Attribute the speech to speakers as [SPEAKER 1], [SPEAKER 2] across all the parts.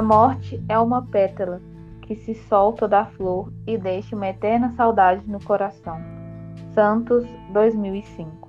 [SPEAKER 1] A morte é uma pétala que se solta da flor e deixa uma eterna saudade no coração. Santos, 2005.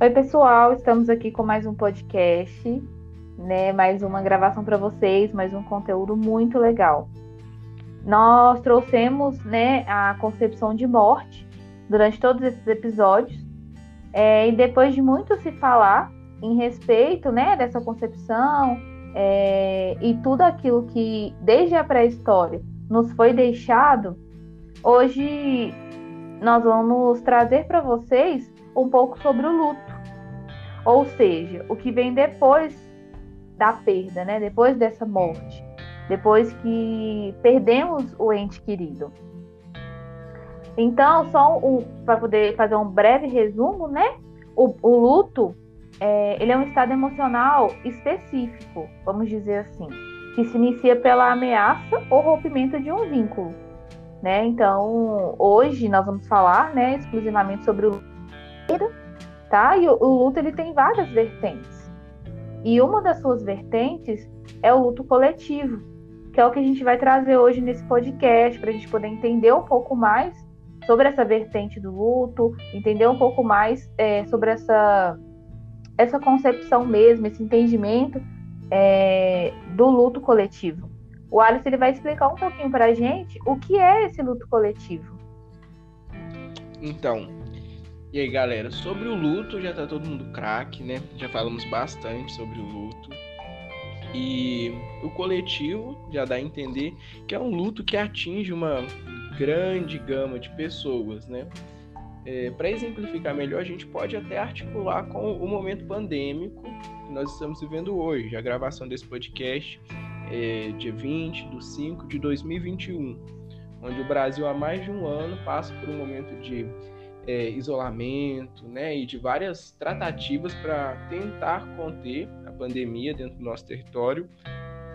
[SPEAKER 1] Oi, pessoal, estamos aqui com mais um podcast, né? Mais uma gravação para vocês, mais um conteúdo muito legal. Nós trouxemos, né, a concepção de morte durante todos esses episódios, é, e depois de muito se falar em respeito, né, dessa concepção é, e tudo aquilo que desde a pré-história nos foi deixado, hoje nós vamos trazer para vocês um pouco sobre o luto. Ou seja, o que vem depois da perda, né? Depois dessa morte, depois que perdemos o ente querido. Então, só um, para poder fazer um breve resumo, né? O, o luto, é, ele é um estado emocional específico, vamos dizer assim, que se inicia pela ameaça ou rompimento de um vínculo, né? Então, hoje nós vamos falar, né, exclusivamente sobre o luto tá? E o, o luto ele tem várias vertentes. E uma das suas vertentes é o luto coletivo, que é o que a gente vai trazer hoje nesse podcast, para a gente poder entender um pouco mais sobre essa vertente do luto, entender um pouco mais é, sobre essa, essa concepção mesmo, esse entendimento é, do luto coletivo. O Alice ele vai explicar um pouquinho para a gente o que é esse luto coletivo.
[SPEAKER 2] Então, e aí, galera, sobre o luto, já tá todo mundo craque, né? Já falamos bastante sobre o luto. E o coletivo já dá a entender que é um luto que atinge uma grande gama de pessoas, né? É, Para exemplificar melhor, a gente pode até articular com o momento pandêmico que nós estamos vivendo hoje. A gravação desse podcast é dia 20 de 5 de 2021, onde o Brasil há mais de um ano passa por um momento de é, isolamento, né, e de várias tratativas para tentar conter a pandemia dentro do nosso território,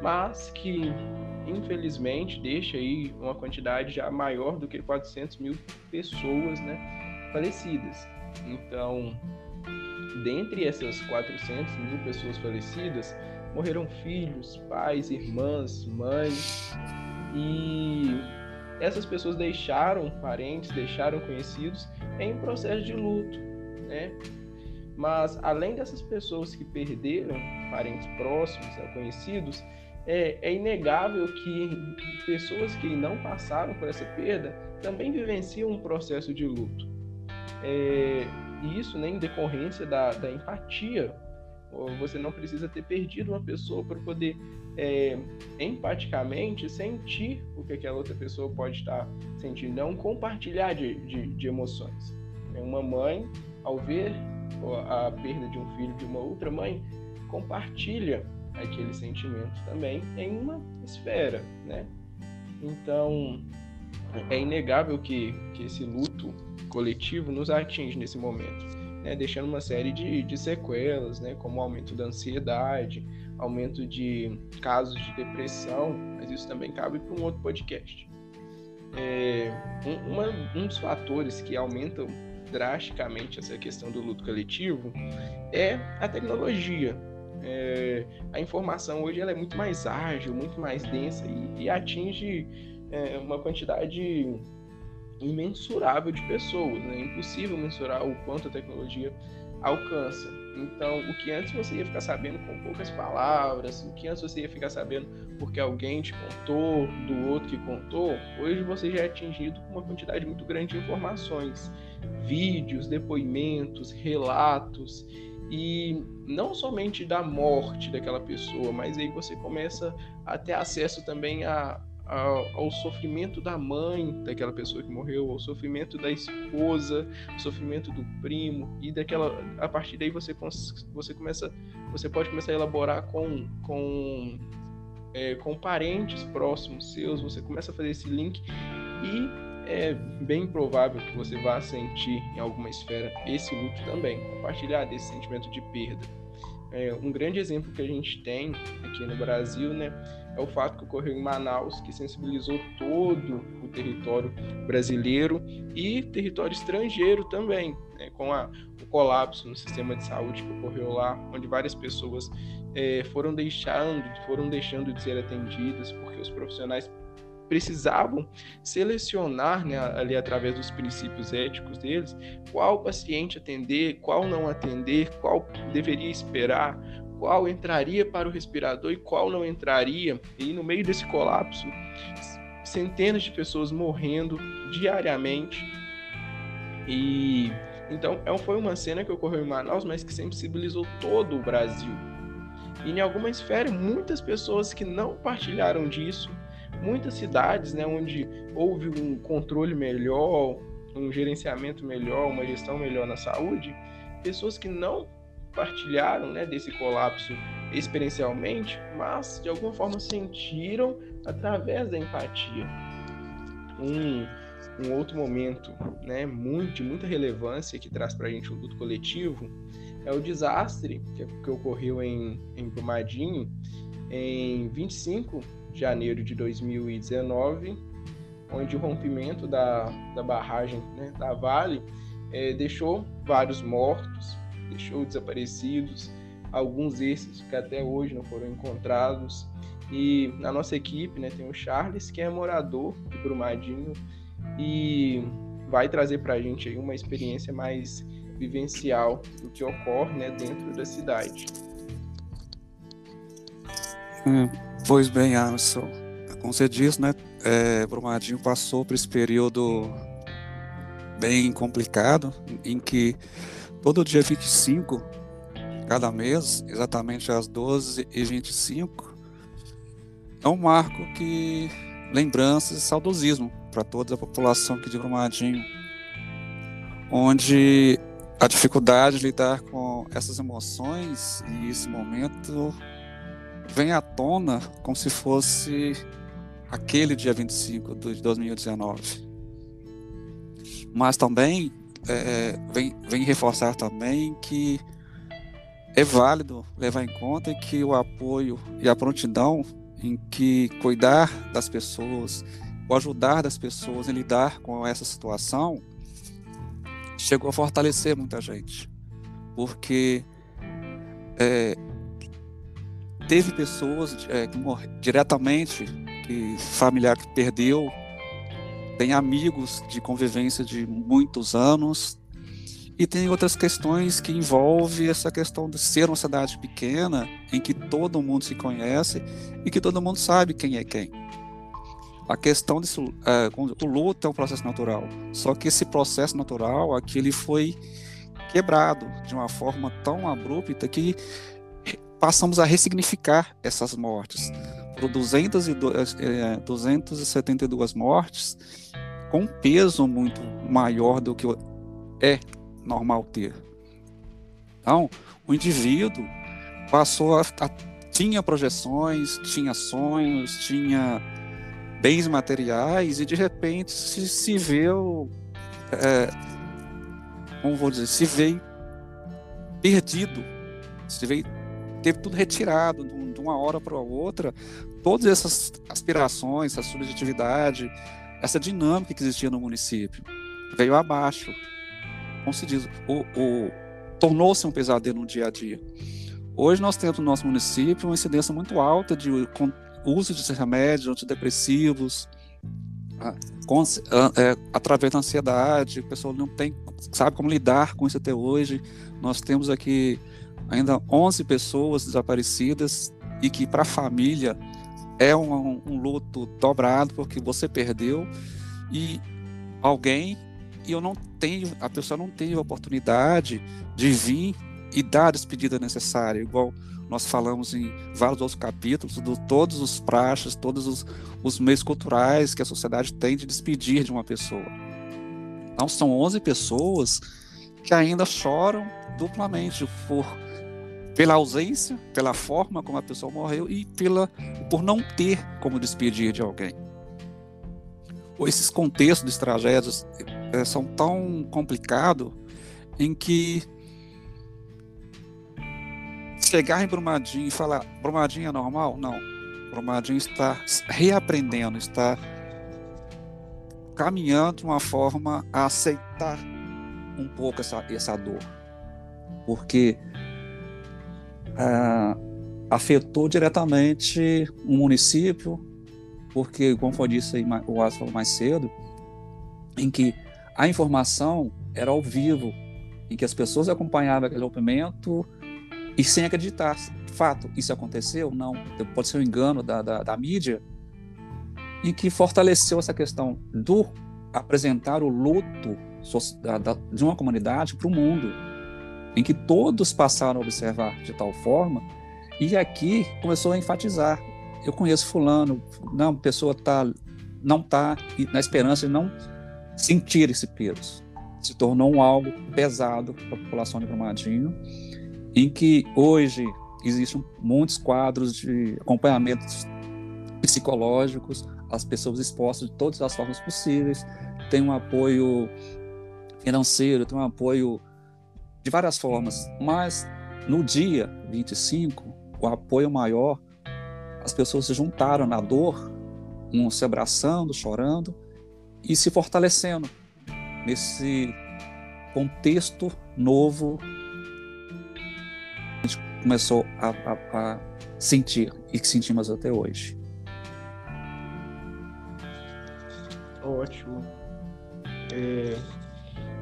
[SPEAKER 2] mas que infelizmente deixa aí uma quantidade já maior do que 400 mil pessoas, né, falecidas. Então, dentre essas 400 mil pessoas falecidas, morreram filhos, pais, irmãs, mães e essas pessoas deixaram parentes, deixaram conhecidos em processo de luto, né? Mas além dessas pessoas que perderam parentes próximos, conhecidos, é, é, inegável que pessoas que não passaram por essa perda também vivenciam um processo de luto. É, e isso né, decorrência da, da empatia você não precisa ter perdido uma pessoa para poder é, empaticamente sentir o que aquela outra pessoa pode estar sentindo, não compartilhar de, de, de emoções. É uma mãe, ao ver a perda de um filho de uma outra mãe, compartilha aquele sentimento também em uma esfera, né? Então, é inegável que, que esse luto coletivo nos atinge nesse momento né, deixando uma série de, de sequelas, né, como aumento da ansiedade, aumento de casos de depressão, mas isso também cabe para um outro podcast. É, um, uma, um dos fatores que aumentam drasticamente essa questão do luto coletivo é a tecnologia. É, a informação hoje ela é muito mais ágil, muito mais densa e, e atinge é, uma quantidade imensurável de pessoas, né? É impossível mensurar o quanto a tecnologia alcança. Então, o que antes você ia ficar sabendo com poucas palavras, o que antes você ia ficar sabendo porque alguém te contou, do outro que contou, hoje você já é atingido com uma quantidade muito grande de informações, vídeos, depoimentos, relatos e não somente da morte daquela pessoa, mas aí você começa a ter acesso também a, ao, ao, sofrimento da mãe daquela pessoa que morreu, ao sofrimento da esposa, ao sofrimento do primo e daquela a partir daí você você começa você pode começar a elaborar com com é, com parentes próximos seus, você começa a fazer esse link e é bem provável que você vá sentir em alguma esfera esse luto também, compartilhar desse sentimento de perda. é, um grande exemplo que a gente tem aqui no Brasil, né, é o fato que ocorreu em Manaus, que sensibilizou todo o território brasileiro e território estrangeiro também, né, com a, o colapso no sistema de saúde que ocorreu lá, onde várias pessoas é, foram deixando, foram deixando de ser atendidas porque os profissionais precisavam selecionar, né, ali através dos princípios éticos deles, qual paciente atender, qual não atender, qual deveria esperar, qual entraria para o respirador e qual não entraria. E no meio desse colapso, centenas de pessoas morrendo diariamente. E então é foi uma cena que ocorreu em Manaus, mas que sensibilizou todo o Brasil. E em alguma esfera, muitas pessoas que não partilharam disso muitas cidades, né, onde houve um controle melhor, um gerenciamento melhor, uma gestão melhor na saúde, pessoas que não partilharam, né, desse colapso experiencialmente, mas de alguma forma sentiram através da empatia. Um, um outro momento, né, muito, de muita relevância que traz para a gente o luto coletivo é o desastre que, que ocorreu em, em Brumadinho em 25 janeiro de 2019, onde o rompimento da, da barragem né, da Vale é, deixou vários mortos, deixou desaparecidos, alguns desses que até hoje não foram encontrados. E na nossa equipe né, tem o Charles, que é morador de Brumadinho e vai trazer para a gente aí uma experiência mais vivencial do que ocorre né, dentro da cidade.
[SPEAKER 3] Hum, Pois bem, Alisson, como você disse, né, é, Brumadinho passou por esse período bem complicado, em que todo dia 25, cada mês, exatamente às 12h25, é um marco que lembranças e saudosismo para toda a população aqui de Brumadinho, onde a dificuldade de lidar com essas emoções e esse momento vem à tona como se fosse aquele dia 25 de 2019. Mas também é, vem, vem reforçar também que é válido levar em conta que o apoio e a prontidão em que cuidar das pessoas, o ajudar das pessoas em lidar com essa situação, chegou a fortalecer muita gente. Porque é, teve pessoas é, que diretamente, que familiar que perdeu, tem amigos de convivência de muitos anos, e tem outras questões que envolvem essa questão de ser uma cidade pequena, em que todo mundo se conhece e que todo mundo sabe quem é quem. A questão disso, é, o luto é um processo natural, só que esse processo natural aqui ele foi quebrado de uma forma tão abrupta que passamos a ressignificar essas mortes. Por 202, é, 272 mortes, com um peso muito maior do que é normal ter. Então, o indivíduo passou a, a tinha projeções, tinha sonhos, tinha bens materiais e de repente se, se vê, é, como vou dizer, se vê perdido, se vê teve tudo retirado de uma hora para outra. Todas essas aspirações, essa subjetividade, essa dinâmica que existia no município veio abaixo. Como se diz, o, o tornou-se um pesadelo no dia a dia. Hoje nós temos no nosso município uma incidência muito alta de uso de remédios antidepressivos, com, é, através da ansiedade, a pessoa não tem, sabe como lidar com isso até hoje. Nós temos aqui ainda 11 pessoas desaparecidas e que para a família é um, um, luto dobrado porque você perdeu e alguém e eu não tenho, a pessoa não teve a oportunidade de vir e dar a despedida necessária, igual nós falamos em vários outros capítulos, de todos os praxes, todos os, os meios culturais que a sociedade tem de despedir de uma pessoa. Então, são 11 pessoas que ainda choram duplamente por pela ausência, pela forma como a pessoa morreu e pela por não ter como despedir de alguém. Esses contextos de tragédias é, são tão complicados em que chegar em Brumadinho e falar Brumadinho é normal? Não. Brumadinho está reaprendendo, está caminhando de uma forma a aceitar um pouco essa, essa dor. Porque afetou diretamente um município, porque, como foi disse o Asa falou mais cedo, em que a informação era ao vivo, em que as pessoas acompanhavam aquele documento e sem acreditar. Fato, isso aconteceu? Não. Pode ser um engano da, da, da mídia, e que fortaleceu essa questão do apresentar o luto de uma comunidade para o mundo, em que todos passaram a observar de tal forma, e aqui começou a enfatizar. Eu conheço fulano, não, pessoa tá, não está na esperança de não sentir esse peso. Se tornou algo pesado para a população de Brumadinho, em que hoje existem muitos quadros de acompanhamentos psicológicos, as pessoas expostas de todas as formas possíveis, tem um apoio financeiro, tem um apoio de várias formas, mas no dia 25, o apoio maior, as pessoas se juntaram na dor, um se abraçando, chorando e se fortalecendo nesse contexto novo a gente começou a, a, a sentir e que sentimos até hoje.
[SPEAKER 2] Ótimo. É,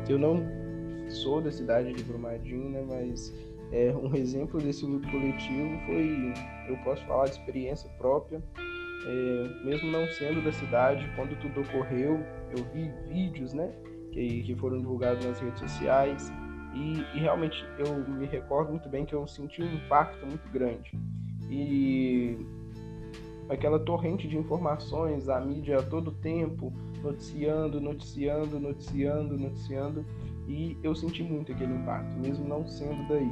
[SPEAKER 2] eu não sou da cidade de Brumadinho, né, mas é, um exemplo desse luto coletivo foi, eu posso falar de experiência própria, é, mesmo não sendo da cidade, quando tudo ocorreu, eu vi vídeos, né, que, que foram divulgados nas redes sociais e, e, realmente eu me recordo muito bem que eu senti um impacto muito grande. E aquela torrente de informações, a mídia a todo tempo noticiando, noticiando, noticiando, noticiando e eu senti muito aquele impacto, mesmo não sendo daí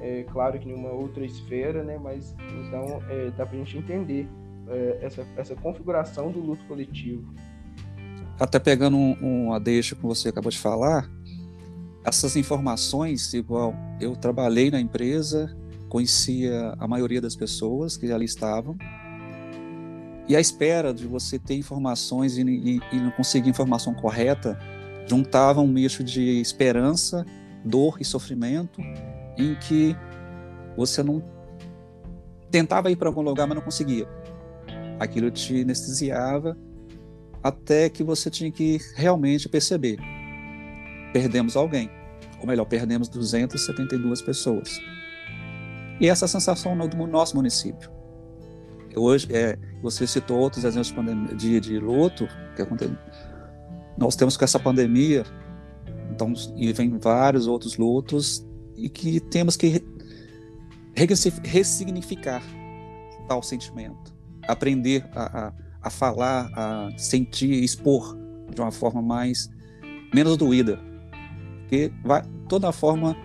[SPEAKER 2] é, claro que em uma outra esfera, né? Mas então é, dá para a gente entender é, essa, essa configuração do luto coletivo.
[SPEAKER 3] Até pegando um, uma deixa que você acabou de falar, essas informações, igual eu trabalhei na empresa, conhecia a maioria das pessoas que ali estavam, e a espera de você ter informações e, e, e não conseguir informação correta juntava um misto de esperança, dor e sofrimento em que você não tentava ir para algum lugar, mas não conseguia. Aquilo te anestesiava até que você tinha que realmente perceber. Perdemos alguém, ou melhor, perdemos 272 pessoas. E essa sensação no nosso município. Hoje, é, você citou outros exemplos de, de, de luto que aconteceu. Nós temos com essa pandemia, então, e vem vários outros lutos e que temos que ressignificar tal sentimento, aprender a, a, a falar, a sentir, expor de uma forma mais menos doída, porque vai, toda forma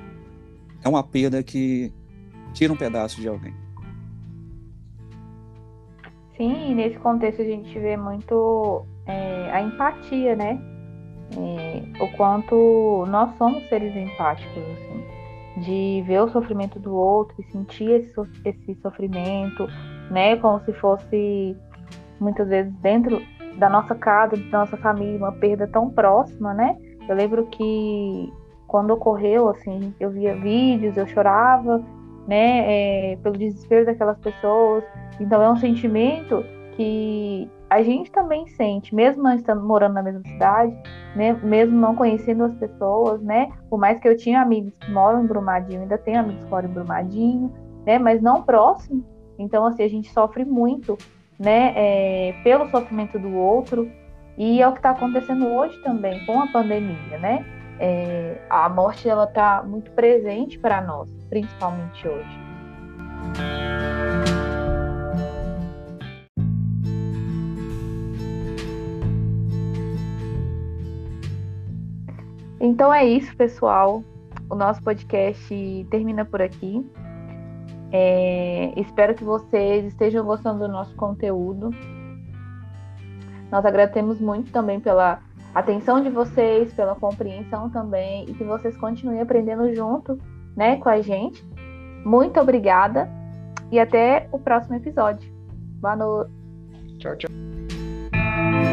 [SPEAKER 3] é uma perda que tira um pedaço de alguém.
[SPEAKER 1] Sim, e nesse contexto a gente vê muito é, a empatia, né? É, o quanto nós somos seres empáticos, assim de ver o sofrimento do outro e sentir esse, esse sofrimento, né, como se fosse muitas vezes dentro da nossa casa, da nossa família, uma perda tão próxima, né? Eu lembro que quando ocorreu, assim, eu via vídeos, eu chorava, né, é, pelo desespero daquelas pessoas. Então é um sentimento que a gente também sente, mesmo não estando morando na mesma cidade, né, mesmo não conhecendo as pessoas, né, por mais que eu tinha amigos que moram em Brumadinho, ainda tenho amigos que moram em Brumadinho, né, mas não próximo. Então, assim, a gente sofre muito, né, é, pelo sofrimento do outro, e é o que está acontecendo hoje também com a pandemia, né? É, a morte ela está muito presente para nós, principalmente hoje. Então é isso, pessoal. O nosso podcast termina por aqui. É, espero que vocês estejam gostando do nosso conteúdo. Nós agradecemos muito também pela atenção de vocês, pela compreensão também e que vocês continuem aprendendo junto, né, com a gente. Muito obrigada e até o próximo episódio. Boa noite.
[SPEAKER 2] Tchau, tchau.